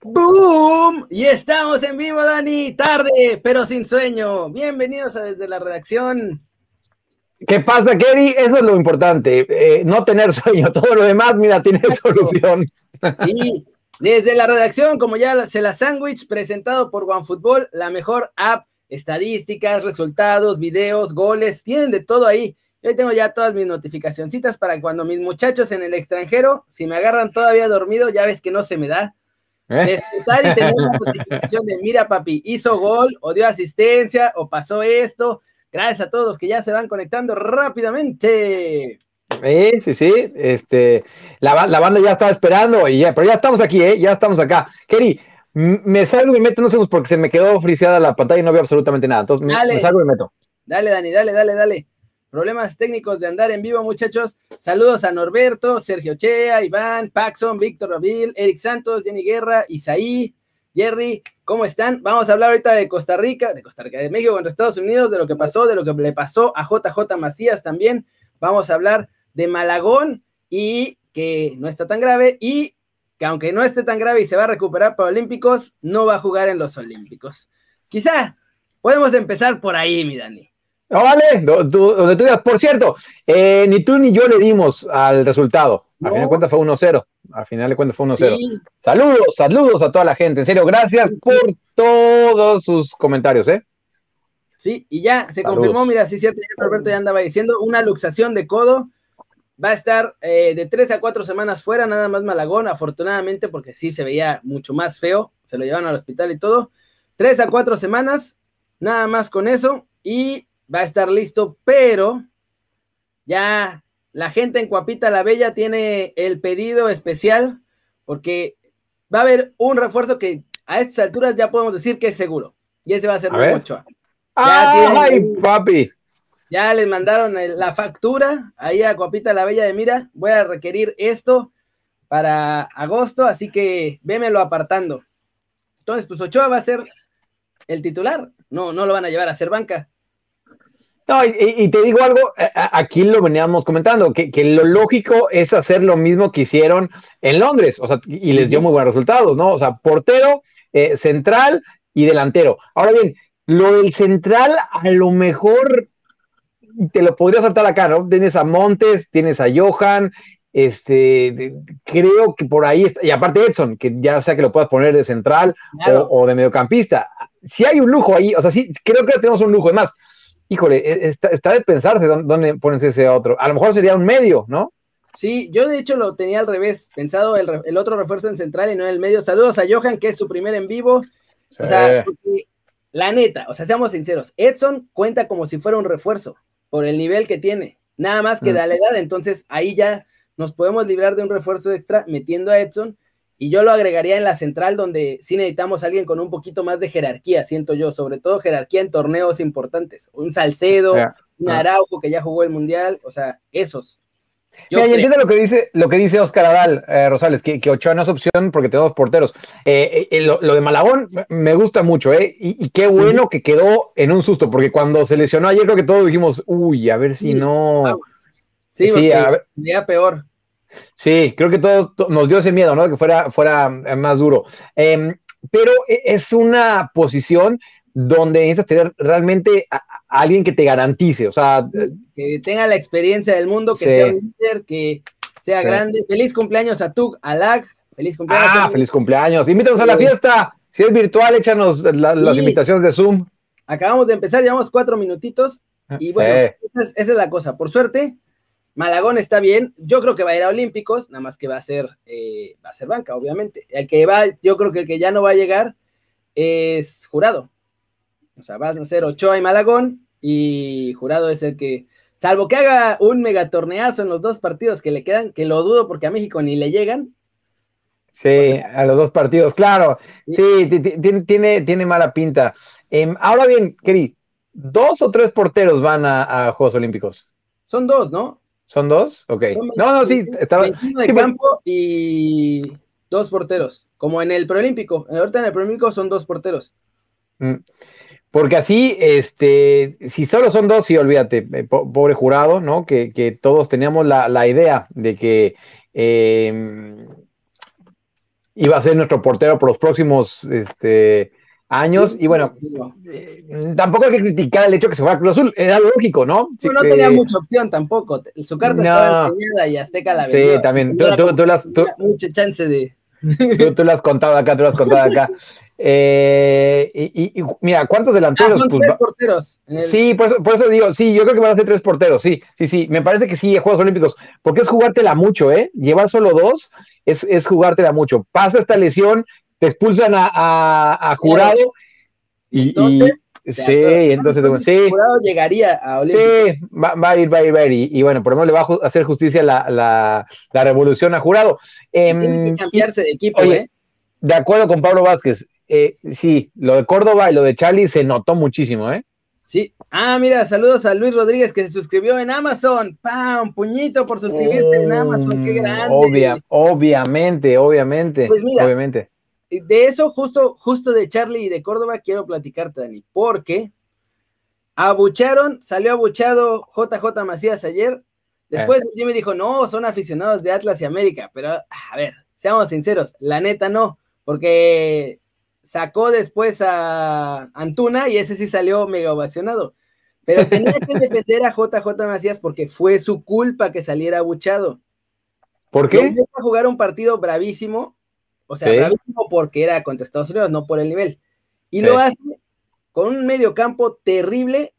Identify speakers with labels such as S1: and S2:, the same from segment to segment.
S1: ¡Boom! Y estamos en vivo, Dani, tarde, pero sin sueño. Bienvenidos a Desde la Redacción.
S2: ¿Qué pasa, Kerry? Eso es lo importante, eh, no tener sueño. Todo lo demás, mira, tiene solución.
S1: Sí, desde la redacción, como ya se la sándwich, presentado por OneFootball, la mejor app, estadísticas, resultados, videos, goles, tienen de todo ahí. Yo tengo ya todas mis notificacioncitas para cuando mis muchachos en el extranjero, si me agarran todavía dormido, ya ves que no se me da ¿Eh? y tener una notificación de mira, papi, hizo gol, o dio asistencia, o pasó esto. Gracias a todos que ya se van conectando rápidamente.
S2: Sí, sí, sí. Este, la, banda ya estaba esperando, y ya, pero ya estamos aquí, ¿eh? Ya estamos acá. Keri, me salgo y me meto, no sé, porque se me quedó friseada la pantalla y no veo absolutamente nada. Entonces me salgo y me meto.
S1: Dale, Dani, dale, dale, dale. Problemas técnicos de andar en vivo, muchachos. Saludos a Norberto, Sergio Chea, Iván, Paxson, Víctor Ravil, Eric Santos, Jenny Guerra, Isaí, Jerry. ¿Cómo están? Vamos a hablar ahorita de Costa Rica, de Costa Rica, de México contra Estados Unidos, de lo que pasó, de lo que le pasó a JJ Macías también. Vamos a hablar de Malagón y que no está tan grave y que aunque no esté tan grave y se va a recuperar para Olímpicos, no va a jugar en los Olímpicos. Quizá podemos empezar por ahí, mi Dani.
S2: No, vale, donde tú digas. Por cierto, eh, ni tú ni yo le dimos al resultado. Al final de cuentas fue 1-0. Al final de cuentas fue 1-0. Saludos, saludos a toda la gente. En serio, gracias por todos sus comentarios, ¿eh?
S1: Sí, y ya se confirmó, mira, sí cierto, ya Roberto ya andaba diciendo, una luxación de codo. Va a estar eh, de tres a cuatro semanas fuera, nada más Malagón, afortunadamente, porque sí se veía mucho más feo. Se lo llevan al hospital y todo. Tres a cuatro semanas, nada más con eso. Y va a estar listo, pero ya la gente en Cuapita la Bella tiene el pedido especial porque va a haber un refuerzo que a estas alturas ya podemos decir que es seguro. Y ese va a ser Ochoa.
S2: Ya ¡Ay, papi!
S1: Ya les mandaron la factura ahí a Cuapita la Bella de Mira. Voy a requerir esto para agosto, así que vémelo apartando. Entonces, pues Ochoa va a ser el titular. No, no lo van a llevar a ser banca.
S2: No, y, te digo algo, aquí lo veníamos comentando, que, lo lógico es hacer lo mismo que hicieron en Londres, o sea, y les dio muy buenos resultados, ¿no? O sea, portero, eh, central y delantero. Ahora bien, lo del central a lo mejor te lo podría saltar acá, ¿no? Tienes a Montes, tienes a Johan, este, creo que por ahí está, y aparte Edson, que ya sea que lo puedas poner de central o, o, de mediocampista. Si hay un lujo ahí, o sea, sí, creo que tenemos un lujo. Es más, híjole, e, está, de pensarse dónde, pones ese otro. A lo mejor sería un medio, ¿no?
S1: Sí, yo de hecho lo tenía al revés, pensado el, otro refuerzo en central y no en el medio. Saludos a Johan, que es su primer en vivo. O sea, la neta, o sea, seamos sinceros, Edson cuenta como si fuera un refuerzo por el nivel que tiene, nada más que mm. de la edad, entonces ahí ya nos podemos librar de un refuerzo extra metiendo a Edson y yo lo agregaría en la central donde sí necesitamos a alguien con un poquito más de jerarquía, siento yo, sobre todo jerarquía en torneos importantes. Un Salcedo, un Araujo que ya jugó el Mundial, o sea, esos.
S2: Yo entiendo lo que dice, lo que dice Oscar Adal, eh, Rosales, que, Ochoa no es opción porque tenemos porteros. Eh, eh, lo, de Malagón me gusta mucho, ¿eh? Y, qué bueno que quedó en un susto, porque cuando se lesionó ayer creo que todos dijimos, uy, a ver si no.
S1: Sí, sí a ver. peor.
S2: Sí, creo que todos nos dio ese miedo, ¿no? Que fuera, fuera eh, más duro. Em, pero e, es una posición donde necesitas tener realmente a, alguien que te garantice, o sea...
S1: Que tenga la experiencia del mundo, que sea un líder, que sea grande. Feliz cumpleaños a tu Alag. Feliz cumpleaños.
S2: Ah, feliz cumpleaños. Invítanos a la fiesta. Si es virtual, échanos las invitaciones de Zoom.
S1: Acabamos de empezar, llevamos cuatro minutitos. Y bueno, esa es la cosa. Por suerte, Malagón está bien, yo creo que va a ir a Olímpicos, nada más que va a ser, eh, va a ser banca, obviamente. El que va, yo creo que el que ya no va a llegar es Jurado. O sea, van a ser Ochoa y Malagón, y Jurado es el que, salvo que haga un megatorneazo en los dos partidos que le quedan, que lo dudo porque a México ni le llegan.
S2: Sí, a los dos partidos, claro. Sí, tiene, tiene, mala pinta. Em, ahora bien, Keri, ¿dos o tres porteros van a Juegos Olímpicos?
S1: Son dos, ¿no?
S2: ¿Son dos? Ok. no, no, sí, estaba.
S1: de
S2: pues
S1: campo y dos porteros. Como en el preolímpico. Ahorita en el preolímpico son dos porteros.
S2: Mm. Porque así, este, si solo son dos, sí, olvídate, eh, pobre jurado, ¿no? Que, que todos teníamos la, la, idea de que eh, iba a ser nuestro portero por los próximos este, años. y bueno, eh, tampoco hay que criticar el hecho que se fuera a Cruz Azul, era lógico, ¿no?
S1: no, no tenía mucha opción tampoco. Su carta estaba empeñada y Azteca la
S2: vendió. Sí, también. Tú, tú, las,
S1: mucha chance de.
S2: Tú, lo has contado acá, tú lo has contado acá. Eh, y, mira, ¿cuántos delanteros?
S1: Ah, son pues, tres porteros.
S2: Sí, por eso, por eso, digo, sí, yo creo que van a ser tres porteros, sí, sí, sí. Me parece que sí, Juegos Olímpicos, porque es jugártela mucho, ¿eh? Llevar solo dos es, es jugártela mucho. Pasa esta lesión, te expulsan a, jurado y,
S1: entonces,
S2: sí, entonces, sí.
S1: jurado llegaría a Olímpicos.
S2: Sí, va, a ir, va a ir, va a ir. Y, bueno, por lo menos le va a hacer justicia la, la, la revolución a jurado.
S1: Tiene que em, cambiarse de equipo, ¿eh?
S2: De acuerdo con Pablo Vázquez, eh, sí, lo de Córdoba y lo de Charlie se notó muchísimo, ¿eh?
S1: Sí. Ah, mira, saludos a Luis Rodríguez que se suscribió en Amazon. ¡Pam! Puñito por suscribirse en Amazon. ¡Qué mm, grande!
S2: Obvia, obviamente, obviamente. Pues mira, obviamente.
S1: De eso, justo, justo de Charlie y de Córdoba, quiero platicarte, Dani, porque abucharon, salió abuchado JJ Macías ayer. Después eh. me dijo, no, son aficionados de Atlas y América, pero a ver, seamos sinceros, la neta no, porque sacó después a Antuna y ese sí salió mega ovacionado. Pero tenía que defender a JJ Macías porque fue su culpa que saliera abuchado.
S2: ¿Por qué?
S1: a jugar un partido bravísimo, o sea, bravísimo porque era contra Estados Unidos, no por el nivel. Y lo hace con un medio campo terrible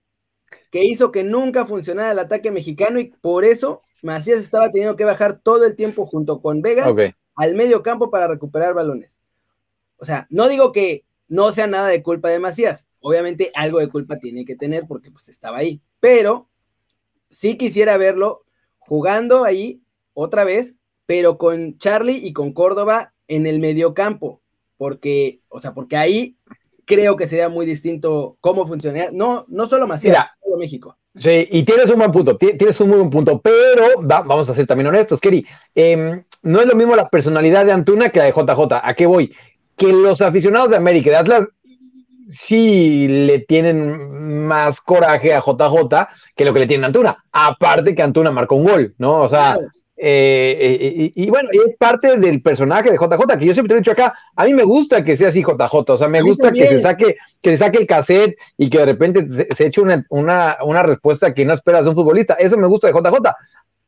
S1: que hizo que nunca funcionara el ataque mexicano y por eso Macías estaba teniendo que bajar todo el tiempo junto con Vega al medio campo para recuperar balones. O sea, no digo que no sea nada de culpa de Macías, obviamente algo de culpa tiene que tener porque pues estaba ahí, pero sí quisiera verlo jugando ahí otra vez, pero con Charlie y con Córdoba en el medio campo, porque, o sea, porque ahí creo que sería muy distinto cómo funcionaría, no, no solo Macías, todo México.
S2: Sí, y tienes un buen punto, tienes un muy buen punto, pero vamos a ser también honestos, Keri. Em, no es lo mismo la personalidad de Antuna que la de JJ. ¿A qué voy? que los aficionados de América y de Atlas sí le tienen más coraje a JJ que lo que le tienen a Antuna. Aparte que Antuna marcó un gol, ¿no? O sea, eh, y, bueno, es parte del personaje de JJ, que yo siempre te he dicho acá, a mí me gusta que sea así JJ, o sea, me gusta que se saque, que se saque el cassette y que de repente se, eche una, una, respuesta que no esperas de un futbolista. Eso me gusta de JJ,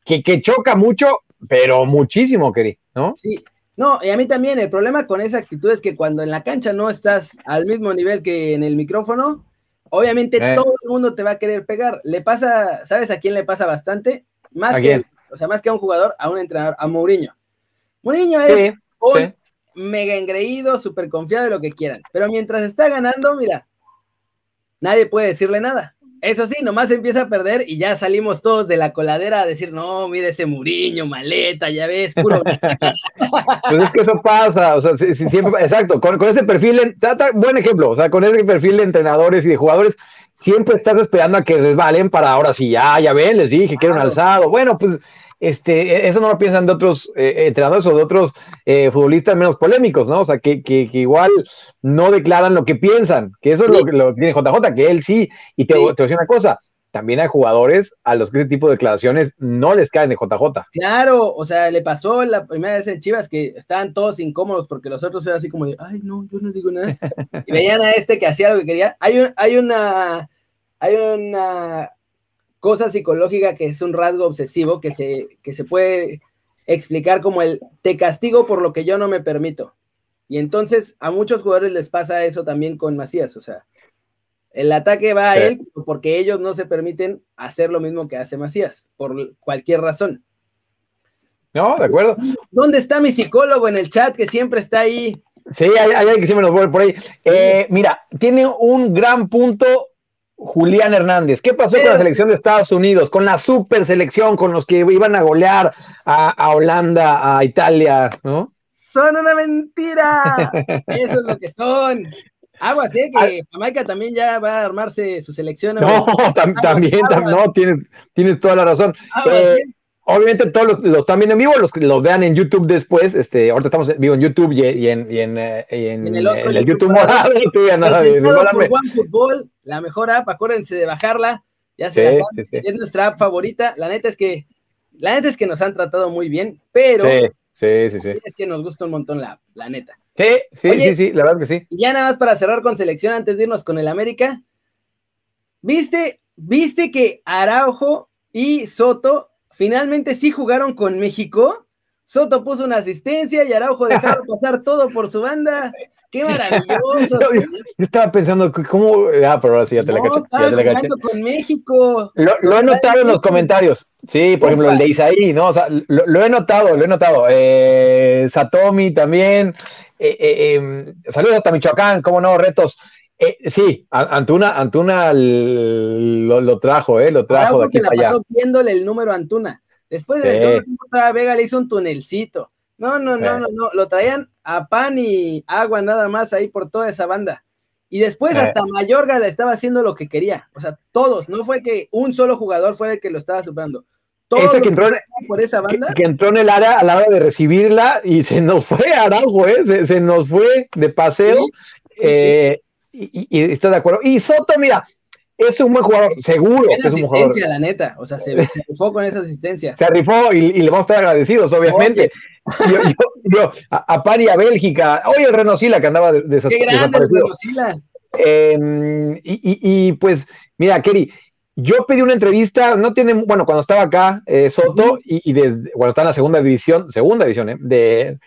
S2: que, que choca mucho, pero muchísimo, querido, ¿no?
S1: Sí, no, y a mí también el problema con esa actitud es que cuando en la cancha no estás al mismo nivel que en el micrófono, obviamente eh. todo el mundo te va a querer pegar. Le pasa, ¿sabes a quién le pasa bastante? Más que, o sea, más que a un jugador, a un entrenador, a Mourinho. Mourinho es un mega engreído, súper confiado de lo que quieran. Pero mientras está ganando, mira, nadie puede decirle nada. Eso sí, nomás empieza a perder y ya salimos todos de la coladera a decir, no, mire ese Muriño, maleta, ya ves, puro.
S2: pues es que eso pasa, o sea, si, siempre, exacto, con, ese perfil, buen ejemplo, o sea, con ese perfil de entrenadores y de jugadores, siempre estás esperando a que resbalen para ahora sí, ya, ya ven, les dije que era un alzado. Bueno, pues este, eso no lo piensan de otros eh, entrenadores o de otros eh, futbolistas menos polémicos, ¿no? O sea, que, que, igual no declaran lo que piensan, que eso es lo, lo, que tiene JJ, que él sí, y te, te voy a decir una cosa, también hay jugadores a los que ese tipo de declaraciones no les caen de JJ.
S1: Claro, o sea, le pasó la primera vez en Chivas que estaban todos incómodos porque los otros eran así como de, ay, no, yo no digo nada. y veían a este que hacía lo que quería. Hay, un, hay una, hay una cosa psicológica que es un rasgo obsesivo que se, que se puede explicar como el te castigo por lo que yo no me permito. Y entonces a muchos jugadores les pasa eso también con Macías, o sea, el ataque va a él porque ellos no se permiten hacer lo mismo que hace Macías, por cualquier razón.
S2: No, de acuerdo.
S1: ¿Dónde está mi psicólogo en el chat que siempre está ahí?
S2: Sí, hay, alguien que siempre nos vuelve por ahí. Eh, mira, tiene un gran punto Julián Hernández. ¿Qué pasó con la selección de Estados Unidos? Con la super selección, con los que iban a golear a, Holanda, a Italia, ¿no?
S1: Son una mentira. Eso es lo que son. Aguas, ¿eh? Que Jamaica también ya va a armarse su selección.
S2: No, también, no, tienes, tienes toda la razón. Eh, obviamente todos los, están viendo en vivo, los que los vean en YouTube después, este, ahorita estamos en vivo en YouTube y, en, y en, eh, en, el, otro el YouTube
S1: OneFootball, la mejor app, acuérdense de bajarla, ya se la es nuestra app favorita, la neta es que, la neta es que nos han tratado muy bien, pero
S2: sí, sí, sí,
S1: es que nos gusta un montón la app, la neta.
S2: Sí, sí, sí, sí, la verdad que sí.
S1: Ya nada más para cerrar con selección antes de irnos con el América, ¿viste, viste que Araujo y Soto finalmente sí jugaron con México. Soto puso una asistencia y Araujo dejaron pasar todo por su banda. ¡Qué maravilloso!
S2: Yo, estaba pensando, ¿cómo? Ah, pero ahora sí, ya te la caché.
S1: con México.
S2: Lo, he notado en los comentarios. Sí, por ejemplo, el de Isaí, ¿no? O sea, lo, he notado, lo he notado. Eh, Satomi también. Eh, eh, em, saludos hasta Michoacán, ¿cómo no? Retos. Eh, sí, Antuna, Antuna lo, trajo, ¿eh? Lo trajo de aquí
S1: se la pasó viéndole el número a Antuna. Después del segundo tiempo, Vega le hizo un tunelcito. No, no, no, no, no. Lo traían a pan y agua nada más ahí por toda esa banda. Y después hasta Mayorga le estaba haciendo lo que quería. O sea, todos. No fue que un solo jugador fue el que lo estaba superando.
S2: Todos que entró, por esa banda. Que, entró en el área a la hora de recibirla y se nos fue Araujo, ¿eh? Se, nos fue de paseo. eh, y, estoy de acuerdo. Y Soto, mira, es un buen jugador, seguro.
S1: Es un asistencia, la neta. O sea, se, rifó con esa asistencia.
S2: Se rifó y, le vamos a estar agradecidos, obviamente. Yo, yo, a, a Pani, a Bélgica. Oye, el Renosila que andaba de,
S1: Qué grande el Renosila.
S2: Em, y, pues, mira, Kerry, yo pedí una entrevista, no tiene, bueno, cuando estaba acá, eh, Soto, y, desde, cuando está en la segunda división, segunda división, eh, de,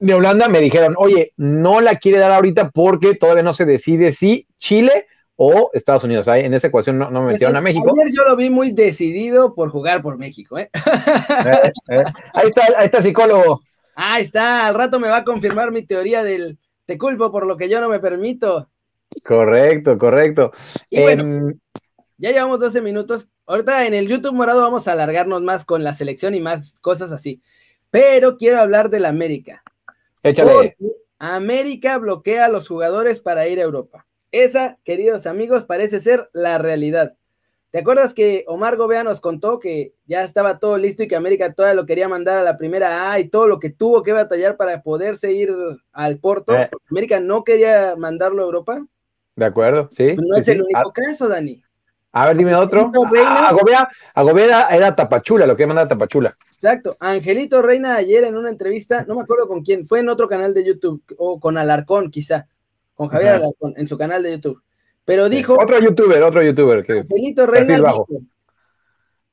S2: de Holanda me dijeron, oye, no la quiere dar ahorita porque todavía no se decide si Chile o Estados Unidos. Ahí en esa ecuación no, me metieron a México.
S1: Ayer yo lo vi muy decidido por jugar por México. ¿eh?
S2: Eh, eh. Ahí está, ahí está el psicólogo.
S1: Ahí está, al rato me va a confirmar mi teoría del te culpo por lo que yo no me permito.
S2: Correcto, correcto.
S1: Em, ya llevamos 12 minutos. Ahorita en el YouTube morado vamos a alargarnos más con la selección y más cosas así. Pero quiero hablar del América.
S2: Échale.
S1: América bloquea a los jugadores para ir a Europa. Esa, queridos amigos, parece ser la realidad. ¿Te acuerdas que Omar Gobea nos contó que ya estaba todo listo y que América todavía lo quería mandar a la primera A y todo lo que tuvo que batallar para poderse ir al Porto? Eh. América no quería mandarlo a Europa.
S2: De acuerdo, sí.
S1: no es el único caso, Dani.
S2: A ver, dime otro. A, Gobea, era Tapachula, lo que mandar a Tapachula.
S1: Exacto. Angelito Reina ayer en una entrevista, no me acuerdo con quién, fue en otro canal de YouTube, o con Alarcón quizá, con Javier Alarcón, en su canal de YouTube. Pero dijo...
S2: Otro youtuber, otro youtuber.
S1: Que, Angelito Reina dijo,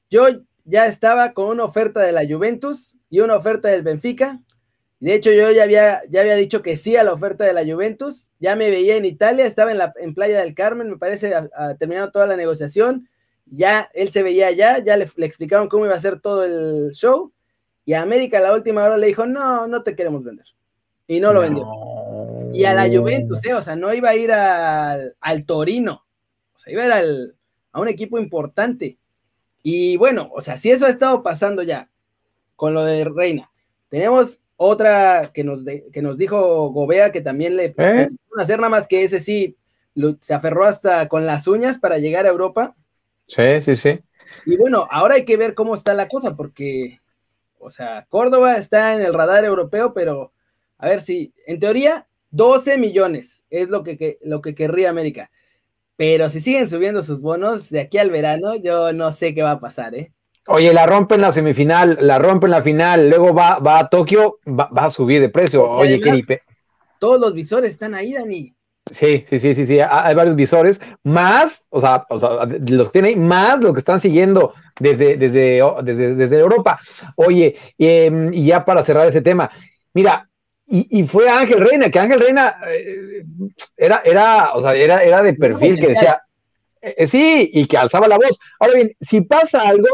S1: yo ya estaba con una oferta de la Juventus y una oferta del Benfica. De hecho, yo ya había, ya había dicho que sí a la oferta de la Juventus. Ya me veía en Italia, estaba en, la, en Playa del Carmen, me parece, ha terminado toda la negociación ya él se veía allá, ya le, explicaron cómo iba a ser todo el show, y a América a la última hora le dijo, no, no te queremos vender. Y no lo vendió. Y a la Juventus, ¿eh? o sea, no iba a ir al, Torino, o sea, iba a ir al, a un equipo importante. Y bueno, o sea, si eso ha estado pasando ya con lo de Reina, tenemos otra que nos, que nos dijo Gobea que también le ¿Eh? hacer nada más que ese sí se aferró hasta con las uñas para llegar a Europa
S2: Sí, sí, sí.
S1: Y bueno, ahora hay que ver cómo está la cosa, porque, o sea, Córdoba está en el radar europeo, pero a ver si, en teoría, 12 millones es lo que, lo que querría América. Pero si siguen subiendo sus bonos de aquí al verano, yo no sé qué va a pasar, ¿eh?
S2: Oye, la rompen la semifinal, la rompen la final, luego va, va a Tokio, va, a subir de precio. Oye, qué
S1: Todos los visores están ahí, Dani.
S2: Sí, sí, sí, sí, sí, hay varios visores, más, o sea, los que tienen más lo que están siguiendo desde, desde, desde, Europa. Oye, em, y ya para cerrar ese tema, mira, y, fue Ángel Reina, que Ángel Reina eh, era, era, o sea, era, era de perfil que decía, eh, eh, sí, y que alzaba la voz. Ahora bien, si pasa algo,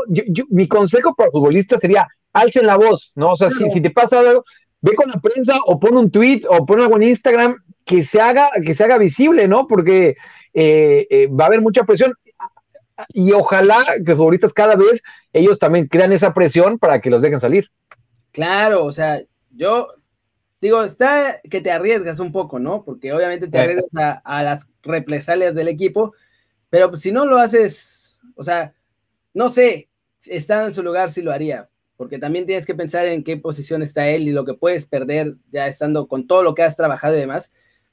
S2: mi consejo para futbolistas sería, alcen la voz, ¿no? O sea, si, si te pasa algo, ve con la prensa o pon un tweet o pon algo en Instagram que se haga, que se haga visible, ¿no? Porque eh, eh, va a haber mucha presión y ojalá que los futbolistas cada vez ellos también crean esa presión para que los dejen salir.
S1: Claro, o sea, yo digo, está que te arriesgas un poco, ¿no? Porque obviamente te arriesgas a, las represalias del equipo, pero si no lo haces, o sea, no sé, está en su lugar si lo haría, porque también tienes que pensar en qué posición está él y lo que puedes perder ya estando con todo lo que has trabajado y demás.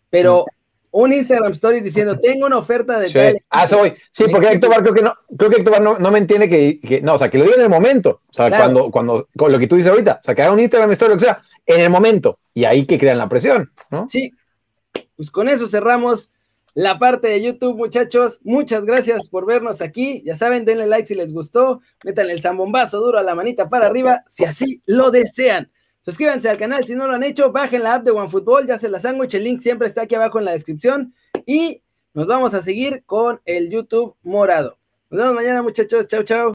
S1: Pero un Instagram Stories diciendo, tengo una oferta de
S2: sí. Ah, soy. Sí, porque Héctor creo que no, creo que Héctor no, no me entiende que, que, no, o sea, que lo diga en el momento. O sea, claro. cuando, cuando, con lo que tú dices ahorita, o sea, que haga un Instagram Story, lo que sea, en el momento. Y ahí que crean la presión, ¿no?
S1: Sí. Pues con eso cerramos la parte de YouTube, muchachos. Muchas gracias por vernos aquí. Ya saben, denle like si les gustó. Metan el zambombazo duro a la manita para arriba, si así lo desean. Suscríbanse al canal si no lo han hecho, bajen la app de OneFootball, ya se la sándwich, el link siempre está aquí abajo en la descripción y nos vamos a seguir con el YouTube morado. Nos vemos mañana muchachos, chau chau.